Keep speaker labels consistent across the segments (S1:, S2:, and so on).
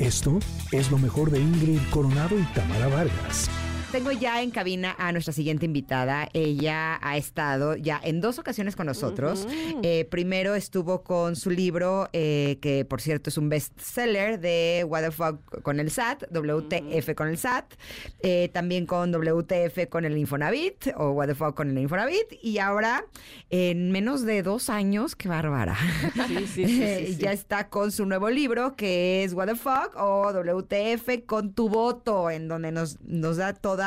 S1: Esto es lo mejor de Ingrid Coronado y Tamara Vargas.
S2: Tengo ya en cabina a nuestra siguiente invitada. Ella ha estado ya en dos ocasiones con nosotros. Eh, primero estuvo con su libro, eh, que por cierto es un bestseller de What the Fuck con el SAT, WTF con el SAT. Eh, también con WTF con el Infonavit o What the Fuck con el Infonavit. Y ahora, en menos de dos años, qué bárbara.
S3: Sí, sí, sí, sí,
S2: ya está con su nuevo libro que es What the Fuck o WTF con tu voto, en donde nos, nos da todo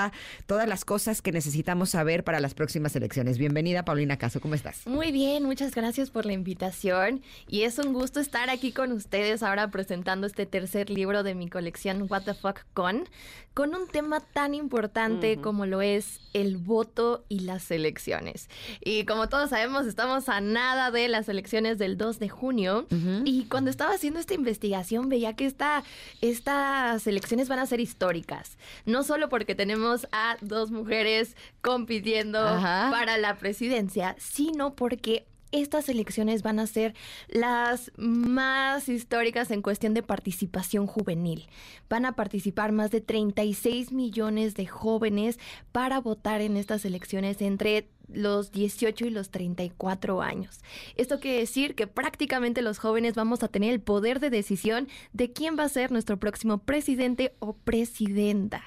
S2: todas las cosas que necesitamos saber para las próximas elecciones. Bienvenida, Paulina Caso, ¿cómo estás?
S4: Muy bien, muchas gracias por la invitación y es un gusto estar aquí con ustedes ahora presentando este tercer libro de mi colección What the Fuck Con, con un tema tan importante como lo es el voto y las elecciones. Y como todos sabemos, estamos a nada de las elecciones del 2 de junio y cuando estaba haciendo esta investigación veía que esta, estas elecciones van a ser históricas, no solo porque tenemos a dos mujeres compitiendo para la presidencia, sino porque estas elecciones van a ser las más históricas en cuestión de participación juvenil. Van a participar más de 36 millones de jóvenes para votar en estas elecciones entre los 18 y los 34 años. Esto quiere decir que prácticamente los jóvenes vamos a tener el poder de decisión de quién va a ser nuestro próximo presidente o presidenta.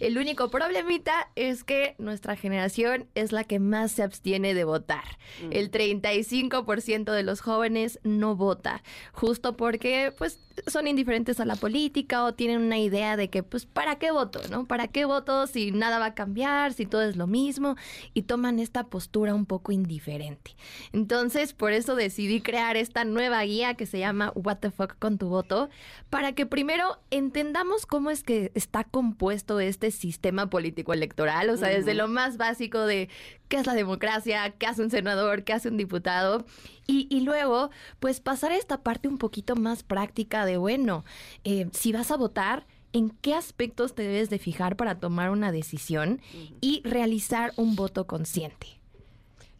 S4: El único problemita es que nuestra generación es la que más se abstiene de votar. Mm. El 35% de los jóvenes no vota, justo porque pues son indiferentes a la política o tienen una idea de que pues para qué voto, ¿no? ¿Para qué voto si nada va a cambiar, si todo es lo mismo y toman esta postura un poco indiferente. Entonces, por eso decidí crear esta nueva guía que se llama What the fuck con tu voto, para que primero entendamos cómo es que está compuesto este sistema político electoral, o sea, desde lo más básico de qué es la democracia, qué hace un senador, qué hace un diputado, y, luego, pues pasar a esta parte un poquito más práctica de, bueno, eh, si vas a votar, en qué aspectos te debes de fijar para tomar una decisión y realizar un voto consciente.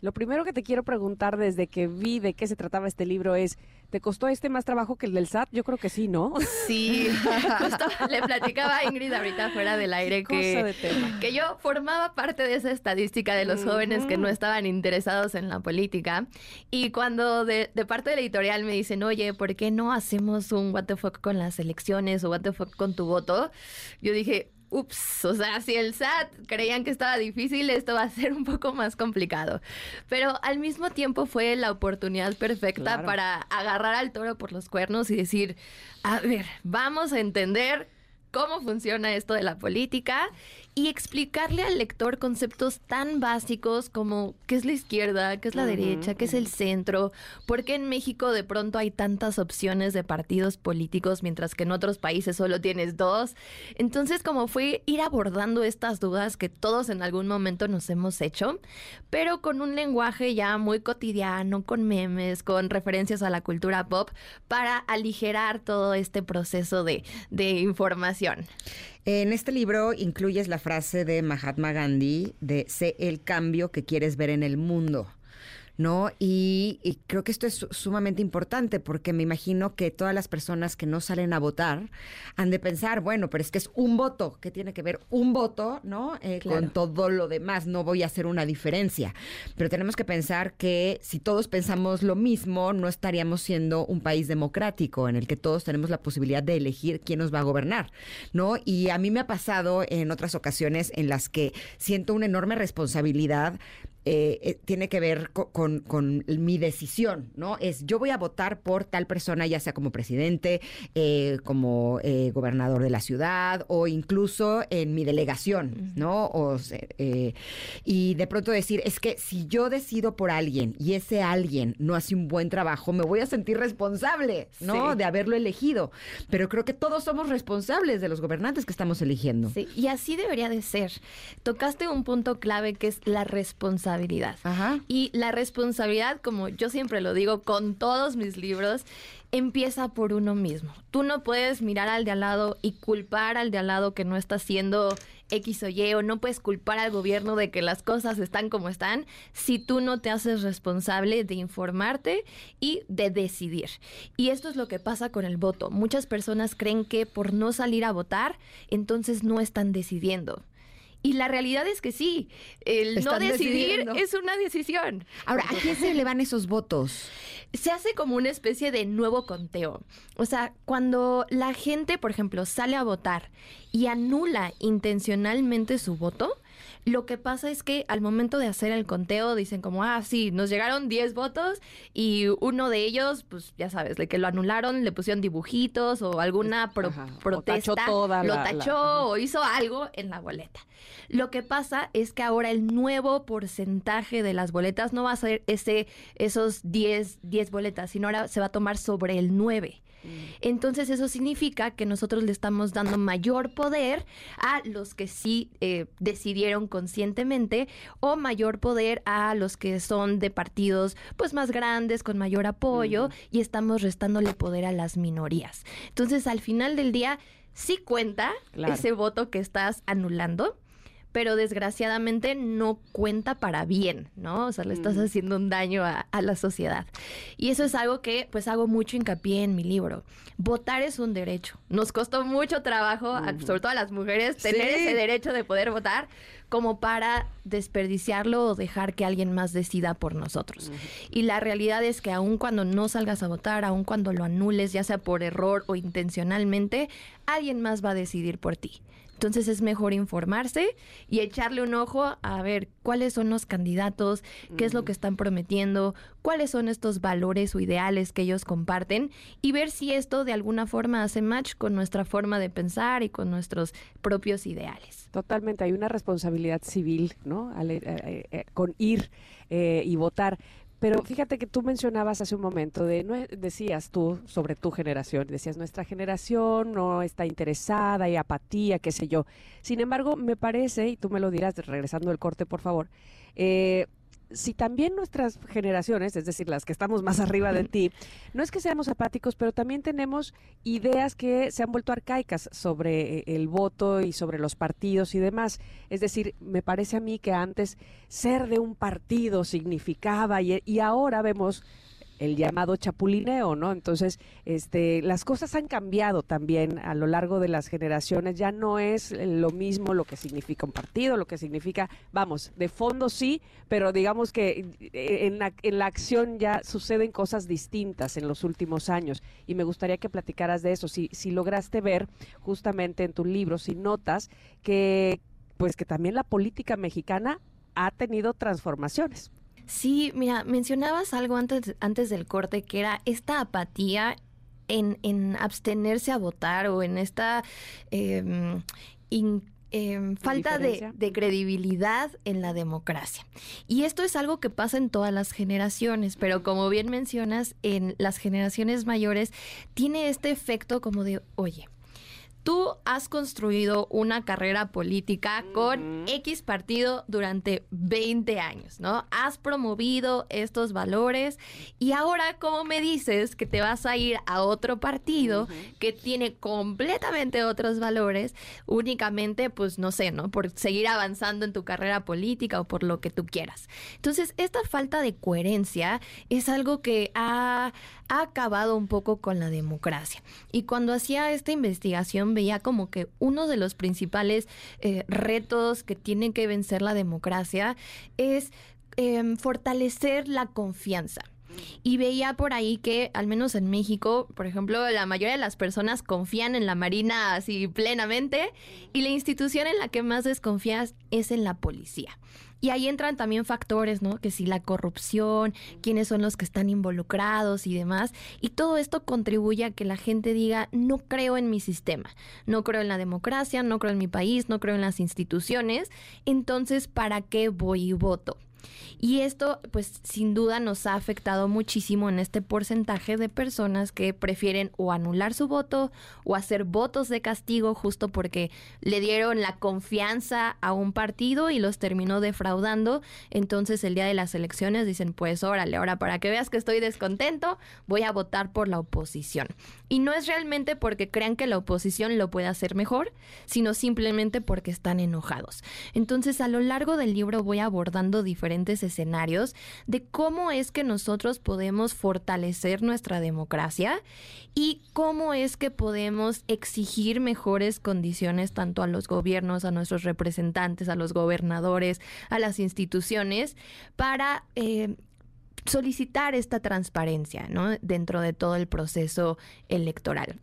S3: Lo primero que te quiero preguntar desde que vi de qué se trataba este libro es, ¿te costó este más trabajo que el del SAT? Yo creo que sí, ¿no?
S4: Sí, justo le platicaba a Ingrid ahorita fuera del aire que, que yo formaba parte de esa estadística de los jóvenes que no estaban interesados en la política. Y cuando de, de, parte de la editorial me dicen, oye, ¿por qué no hacemos un what the fuck con las elecciones o what the fuck con tu voto? Yo dije, ups, o sea, si el SAT creían que estaba difícil, esto va a ser un poco más complicado. Pero al mismo tiempo fue la oportunidad perfecta para agarrar al toro por los cuernos y decir, a ver, vamos a entender cómo funciona esto de la política y explicarle al lector conceptos tan básicos como qué es la izquierda, qué es la derecha, qué es el centro, por qué en México de pronto hay tantas opciones de partidos políticos mientras que en otros países solo tienes dos. Entonces, como fue ir abordando estas dudas que todos en algún momento nos hemos hecho, pero con un lenguaje ya muy cotidiano, con memes, con referencias a la cultura pop, para aligerar todo este proceso de, de información.
S2: En este libro incluyes la frase de Mahatma Gandhi de sé el cambio que quieres ver en el mundo. ¿No? Y, creo que esto es sumamente importante porque me imagino que todas las personas que no salen a votar han de pensar, bueno, pero es que es un voto, que tiene que ver un voto, ¿no? Eh, con todo lo demás, no voy a hacer una diferencia. Pero tenemos que pensar que si todos pensamos lo mismo, no estaríamos siendo un país democrático en el que todos tenemos la posibilidad de elegir quién nos va a gobernar, ¿no? Y a mí me ha pasado en otras ocasiones en las que siento una enorme responsabilidad eh, eh, tiene que ver con, mi decisión, ¿no? Es yo voy a votar por tal persona, ya sea como presidente, eh, como gobernador de la ciudad o incluso en mi delegación, ¿no? O, y de pronto decir, es que si yo decido por alguien y ese alguien no hace un buen trabajo, me voy a sentir responsable, ¿no? De haberlo elegido. Pero creo que todos somos responsables de los gobernantes que estamos eligiendo.
S4: Sí, y así debería de ser. Tocaste un punto clave que es la responsabilidad responsabilidad.
S2: Ajá.
S4: Y la responsabilidad, como yo siempre lo digo con todos mis libros, empieza por uno mismo. Tú no puedes mirar al de al lado y culpar al de al lado que no está haciendo X o Y, o no puedes culpar al gobierno de que las cosas están como están, si tú no te haces responsable de informarte y de decidir. Y esto es lo que pasa con el voto. Muchas personas creen que por no salir a votar, entonces no están decidiendo. Y la realidad es que sí, el no decidir
S2: decidiendo.
S4: es una decisión.
S2: Ahora, ¿a quién se le van esos votos?
S4: Se hace como una especie de nuevo conteo. O sea, cuando la gente, por ejemplo, sale a votar y anula intencionalmente su voto, lo que pasa es que al momento de hacer el conteo dicen como, ah, sí, nos llegaron 10 votos y uno de ellos, pues ya sabes, de que lo anularon, le pusieron dibujitos o alguna pro-
S3: Ajá, o
S4: protesta,
S3: tachó toda
S4: lo
S3: la-
S4: tachó o hizo algo en la boleta. Lo que pasa es que ahora el nuevo porcentaje de las boletas no va a ser ese, esos 10, 10 boletas, sino ahora se va a tomar sobre el 9. Entonces eso significa que nosotros le estamos dando mayor poder a los que sí eh, decidieron conscientemente o mayor poder a los que son de partidos pues más grandes con mayor apoyo y estamos restándole poder a las minorías. Entonces al final del día sí cuenta
S3: Claro.
S4: ese voto que estás anulando. Pero desgraciadamente no cuenta para bien, ¿no? O sea, le estás haciendo un daño a, a la sociedad. Y eso es algo que pues hago mucho hincapié en mi libro. Votar es un derecho. Nos costó mucho trabajo, sobre todo a las mujeres, tener
S2: Sí.
S4: ese derecho de poder votar como para desperdiciarlo o dejar que alguien más decida por nosotros. Y la realidad es que aun cuando no salgas a votar, aun cuando lo anules, ya sea por error o intencionalmente, alguien más va a decidir por ti. Entonces es mejor informarse y echarle un ojo a ver cuáles son los candidatos, qué es lo que están prometiendo, cuáles son estos valores o ideales que ellos comparten y ver si esto de alguna forma hace match con nuestra forma de pensar y con nuestros propios ideales.
S3: Totalmente, hay una responsabilidad civil, ¿no? Al- eh, eh, eh, con ir eh, y votar. Pero fíjate que tú mencionabas hace un momento, de, decías tú sobre tu generación, decías nuestra generación no está interesada, hay apatía, qué sé yo. Sin embargo, me parece, y tú me lo dirás regresando del corte, por favor, eh, si también nuestras generaciones, es decir, las que estamos más arriba de ti, no es que seamos apáticos, pero también tenemos ideas que se han vuelto arcaicas sobre eh, el voto y sobre los partidos y demás. Es decir, me parece a mí que antes ser de un partido significaba y, y ahora vemos el llamado chapulineo, ¿no? Entonces, este, las cosas han cambiado también a lo largo de las generaciones. Ya no es lo mismo lo que significa un partido, lo que significa, vamos, de fondo sí, pero digamos que eh, en la, en la acción ya suceden cosas distintas en los últimos años. Y me gustaría que platicaras de eso. Si, si lograste ver justamente en tu libro, si notas que, pues que también la política mexicana ha tenido transformaciones.
S4: Sí, mira, mencionabas algo antes, antes del corte que era esta apatía en, en abstenerse a votar o en esta in- em, falta de, de credibilidad en la democracia. Y esto es algo que pasa en todas las generaciones, pero como bien mencionas, en las generaciones mayores tiene este efecto como de, oye, Tú has construido una carrera política con X partido durante 20 años, ¿no? Has promovido estos valores y ahora, ¿cómo me dices que te vas a ir a otro partido que tiene completamente otros valores, únicamente, pues no sé, ¿no? Por seguir avanzando en tu carrera política o por lo que tú quieras. Entonces, esta falta de coherencia es algo que ha, ha acabado un poco con la democracia. Y cuando hacía esta investigación veía como que uno de los principales eh, retos que tiene que vencer la democracia es em, fortalecer la confianza. Y veía por ahí que, al menos en México, por ejemplo, la mayoría de las personas confían en la Marina así plenamente y la institución en la que más desconfías es en la policía. Y ahí entran también factores, ¿no? Que si la corrupción, quiénes son los que están involucrados y demás. Y todo esto contribuye a que la gente diga, no creo en mi sistema, no creo en la democracia, no creo en mi país, no creo en las instituciones. Entonces, ¿para qué voy y voto? Y esto, pues sin duda nos ha afectado muchísimo en este porcentaje de personas que prefieren o anular su voto o hacer votos de castigo justo porque le dieron la confianza a un partido y los terminó defraudando. Entonces el día de las elecciones dicen, pues órale, ahora para que veas que estoy descontento, voy a votar por la oposición. Y no es realmente porque crean que la oposición lo puede hacer mejor, sino simplemente porque están enojados. Entonces a lo largo del libro voy abordando diferentes escenarios de cómo es que nosotros podemos fortalecer nuestra democracia y cómo es que podemos exigir mejores condiciones tanto a los gobiernos, a nuestros representantes, a los gobernadores, a las instituciones, para... Eh, solicitar esta transparencia dentro de todo el proceso electoral.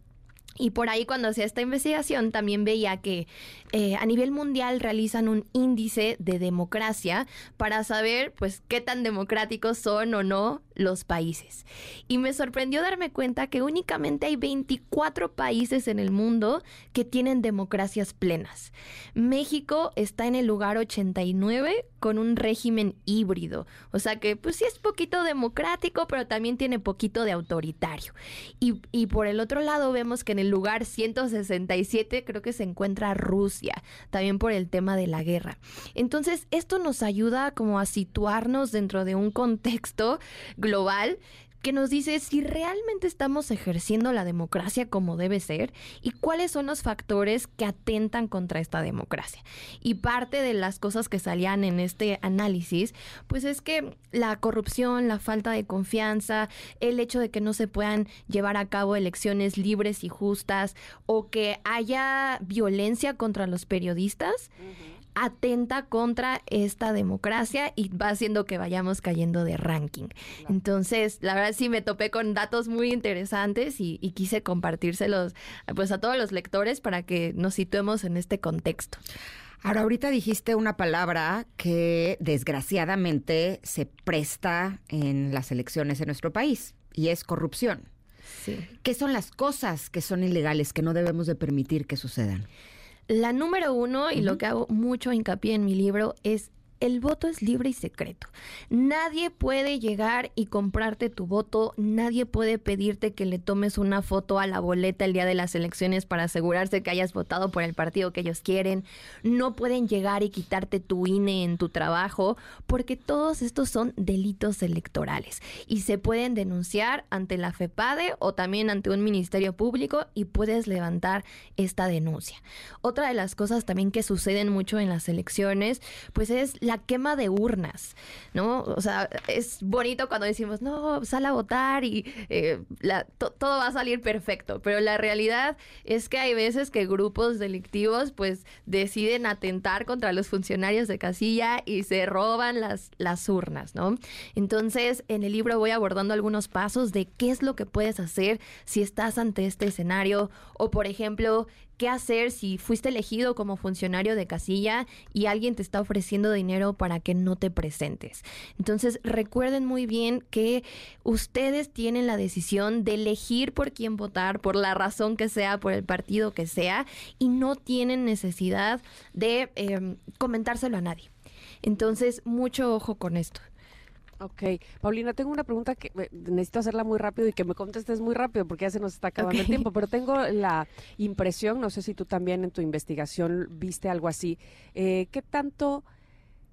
S4: Y por ahí cuando hacía esta investigación también veía que eh, a nivel mundial realizan un índice de democracia para saber pues qué tan democráticos son o no los países. Y me sorprendió darme cuenta que únicamente hay 24 países en el mundo que tienen democracias plenas. México está en el lugar 89 con un régimen híbrido. O sea que pues sí es poquito democrático, pero también tiene poquito de autoritario. Y, y por el otro lado vemos que en el lugar 167 creo que se encuentra Rusia, también por el tema de la guerra. Entonces esto nos ayuda como a situarnos dentro de un contexto global que nos dice si realmente estamos ejerciendo la democracia como debe ser y cuáles son los factores que atentan contra esta democracia. Y parte de las cosas que salían en este análisis, pues es que la corrupción, la falta de confianza, el hecho de que no se puedan llevar a cabo elecciones libres y justas o que haya violencia contra los periodistas atenta contra esta democracia y va haciendo que vayamos cayendo de ranking. Entonces, la verdad sí me topé con datos muy interesantes y, quise compartírselos pues a todos los lectores para que nos situemos en este contexto.
S2: Ahora, ahorita dijiste una palabra que desgraciadamente se presta en las elecciones en nuestro país y es corrupción.
S4: Sí.
S2: ¿Qué son las cosas que son ilegales que no debemos de permitir que sucedan?
S4: La número uno, y lo que hago mucho hincapié en mi libro, es el voto es libre y secreto. Nadie puede llegar y comprarte tu voto, nadie puede pedirte que le tomes una foto a la boleta el día de las elecciones para asegurarse que hayas votado por el partido que ellos quieren. No pueden llegar y quitarte tu INE en tu trabajo, porque todos estos son delitos electorales y se pueden denunciar ante la FEPADE o también ante un ministerio público y puedes levantar esta denuncia. Otra de las cosas también que suceden mucho en las elecciones, pues es quema de urnas, ¿no? O sea, es bonito cuando decimos, no, sal a votar y eh, todo va a salir perfecto, pero la realidad es que hay veces que grupos delictivos pues deciden atentar contra los funcionarios de casilla y se roban las, las urnas, ¿no? Entonces, en el libro voy abordando algunos pasos de qué es lo que puedes hacer si estás ante este escenario o, por ejemplo, qué hacer si fuiste elegido como funcionario de casilla y alguien te está ofreciendo dinero para que no te presentes. Entonces, recuerden muy bien que ustedes tienen la decisión de elegir por quién votar, por la razón que sea, por el partido que sea, y no tienen necesidad de em, comentárselo a nadie. Entonces, mucho ojo con esto.
S3: Ok, Paulina, tengo una pregunta que necesito hacerla muy rápido y que me contestes muy rápido porque ya se nos está acabando el tiempo, pero tengo la impresión, no sé si tú también en tu investigación viste algo así, eh, ¿qué tanto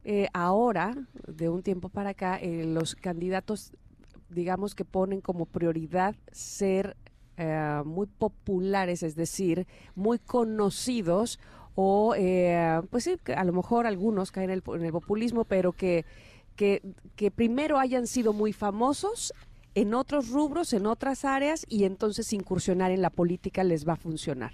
S3: eh, ahora, de un tiempo para acá, eh, los candidatos, digamos que ponen como prioridad ser muy populares, es decir, muy conocidos o, pues sí, a lo mejor algunos caen en el populismo, pero que que, primero hayan sido muy famosos en otros rubros, en otras áreas, y entonces incursionar en la política les va a funcionar.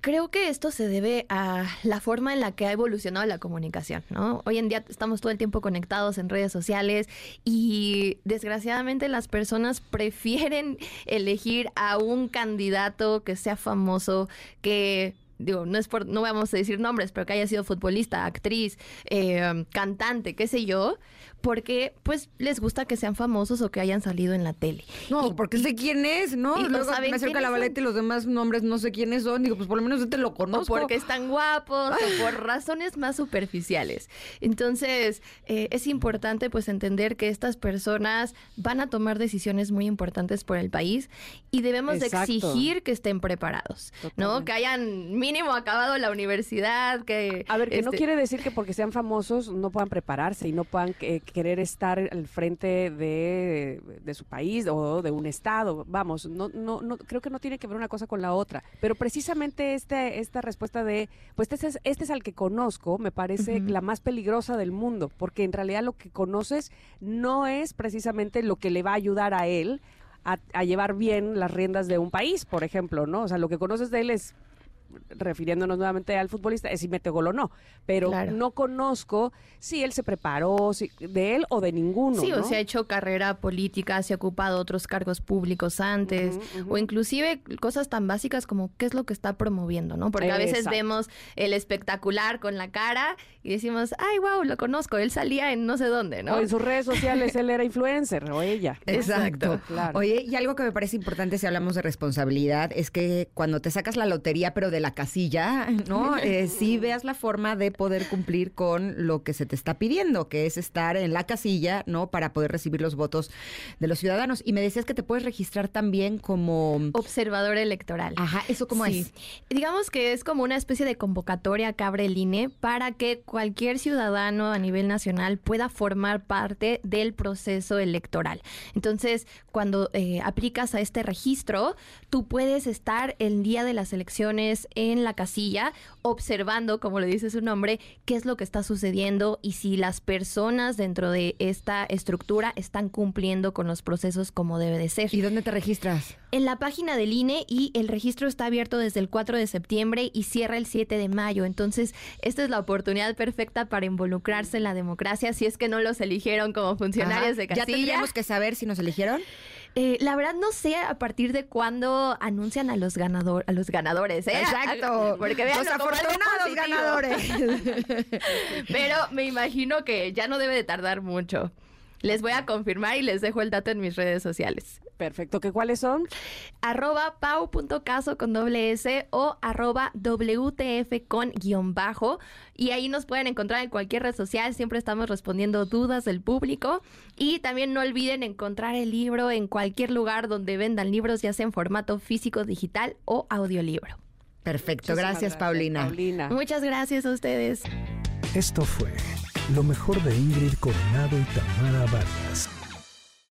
S4: Creo que esto se debe a la forma en la que ha evolucionado la comunicación, ¿no? Hoy en día estamos todo el tiempo conectados en redes sociales y desgraciadamente las personas prefieren elegir a un candidato que sea famoso, que digo, no es por, no vamos a decir nombres, pero que haya sido futbolista, actriz, eh, cantante, qué sé yo, porque pues les gusta que sean famosos o que hayan salido en la tele.
S2: No, porque sé quién es, ¿no?
S4: y no
S2: Luego
S4: saben
S2: me acerca la baleta y los demás nombres no sé quiénes son. Digo, pues por lo menos yo te lo
S4: O
S2: conozco.
S4: porque están guapos o por razones más superficiales. Entonces, eh, es importante pues entender que estas personas van a tomar decisiones muy importantes por el país y debemos de exigir que estén preparados, ¿no? Que hayan mínimo acabado la universidad, que...
S3: A ver, que no
S4: este,
S3: quiere decir que porque sean famosos no puedan prepararse y no puedan eh, querer estar al frente de, de su país o de un estado. Vamos, no, no, no, creo que no tiene que ver una cosa con la otra. Pero precisamente este, esta respuesta de, pues este es, este es al que conozco, me parece la más peligrosa del mundo, porque en realidad lo que conoces no es precisamente lo que le va a ayudar a él a, a llevar bien las riendas de un país, por ejemplo, ¿no? O sea, lo que conoces de él es refiriéndonos nuevamente al futbolista, es si mete gol o no, pero
S4: Claro.
S3: no conozco si él se preparó, si, de él o de ninguno.
S4: Sí,
S3: ¿no?
S4: o se ha hecho carrera política, se ha ocupado otros cargos públicos antes, o inclusive cosas tan básicas como qué es lo que está promoviendo, ¿no? Porque a veces vemos el espectacular con la cara y decimos, ay, wow, lo conozco, él salía en no sé dónde, ¿no?
S3: O en sus redes sociales él era influencer o ella.
S2: Exacto.
S3: Claro.
S2: Oye, y algo que me parece importante si hablamos de responsabilidad es que cuando te sacas la lotería, pero de la casilla, ¿no? Eh, sí veas la forma de poder cumplir con lo que se te está pidiendo, que es estar en la casilla, ¿no? Para poder recibir los votos de los ciudadanos. Y me decías que te puedes registrar también como...
S4: Observador electoral.
S2: Ajá, ¿eso cómo
S4: Sí.
S2: es?
S4: Digamos que es como una especie de convocatoria que abre el INE para que cualquier ciudadano a nivel nacional pueda formar parte del proceso electoral. Entonces, cuando eh, aplicas a este registro, tú puedes estar el día de las elecciones en la casilla observando, como le dice su nombre, qué es lo que está sucediendo y si las personas dentro de esta estructura están cumpliendo con los procesos como debe de ser
S2: ¿Y dónde te registras?
S4: en la página del INE y el registro está abierto desde el 4 de septiembre y cierra el 7 de mayo. Entonces, esta es la oportunidad perfecta para involucrarse en la democracia si es que no los eligieron como funcionarios
S2: Ajá.
S4: de
S2: ¿Ya
S4: casilla.
S2: tendríamos que saber si nos eligieron?
S4: Eh, la verdad no sé a partir de cuándo anuncian a los ganador, a los ganadores, ¿eh?
S2: Exacto.
S4: Porque vean
S2: Los afortunados ganadores.
S4: Pero me imagino que ya no debe de tardar mucho. Les voy a confirmar y les dejo el dato en mis redes sociales.
S3: Perfecto. ¿Qué cuáles son?
S4: arroba pau.caso con doble S o arroba WTF con guion bajo. Y ahí nos pueden encontrar en cualquier red social. Siempre estamos respondiendo dudas del público. Y también no olviden encontrar el libro en cualquier lugar donde vendan libros, ya sea en formato físico, digital o audiolibro.
S2: Perfecto,
S3: Muchísimas
S2: gracias, Paulina.
S3: Paulina.
S4: Muchas gracias a ustedes.
S1: Esto fue lo mejor de Ingrid Coronado y Tamara Vargas.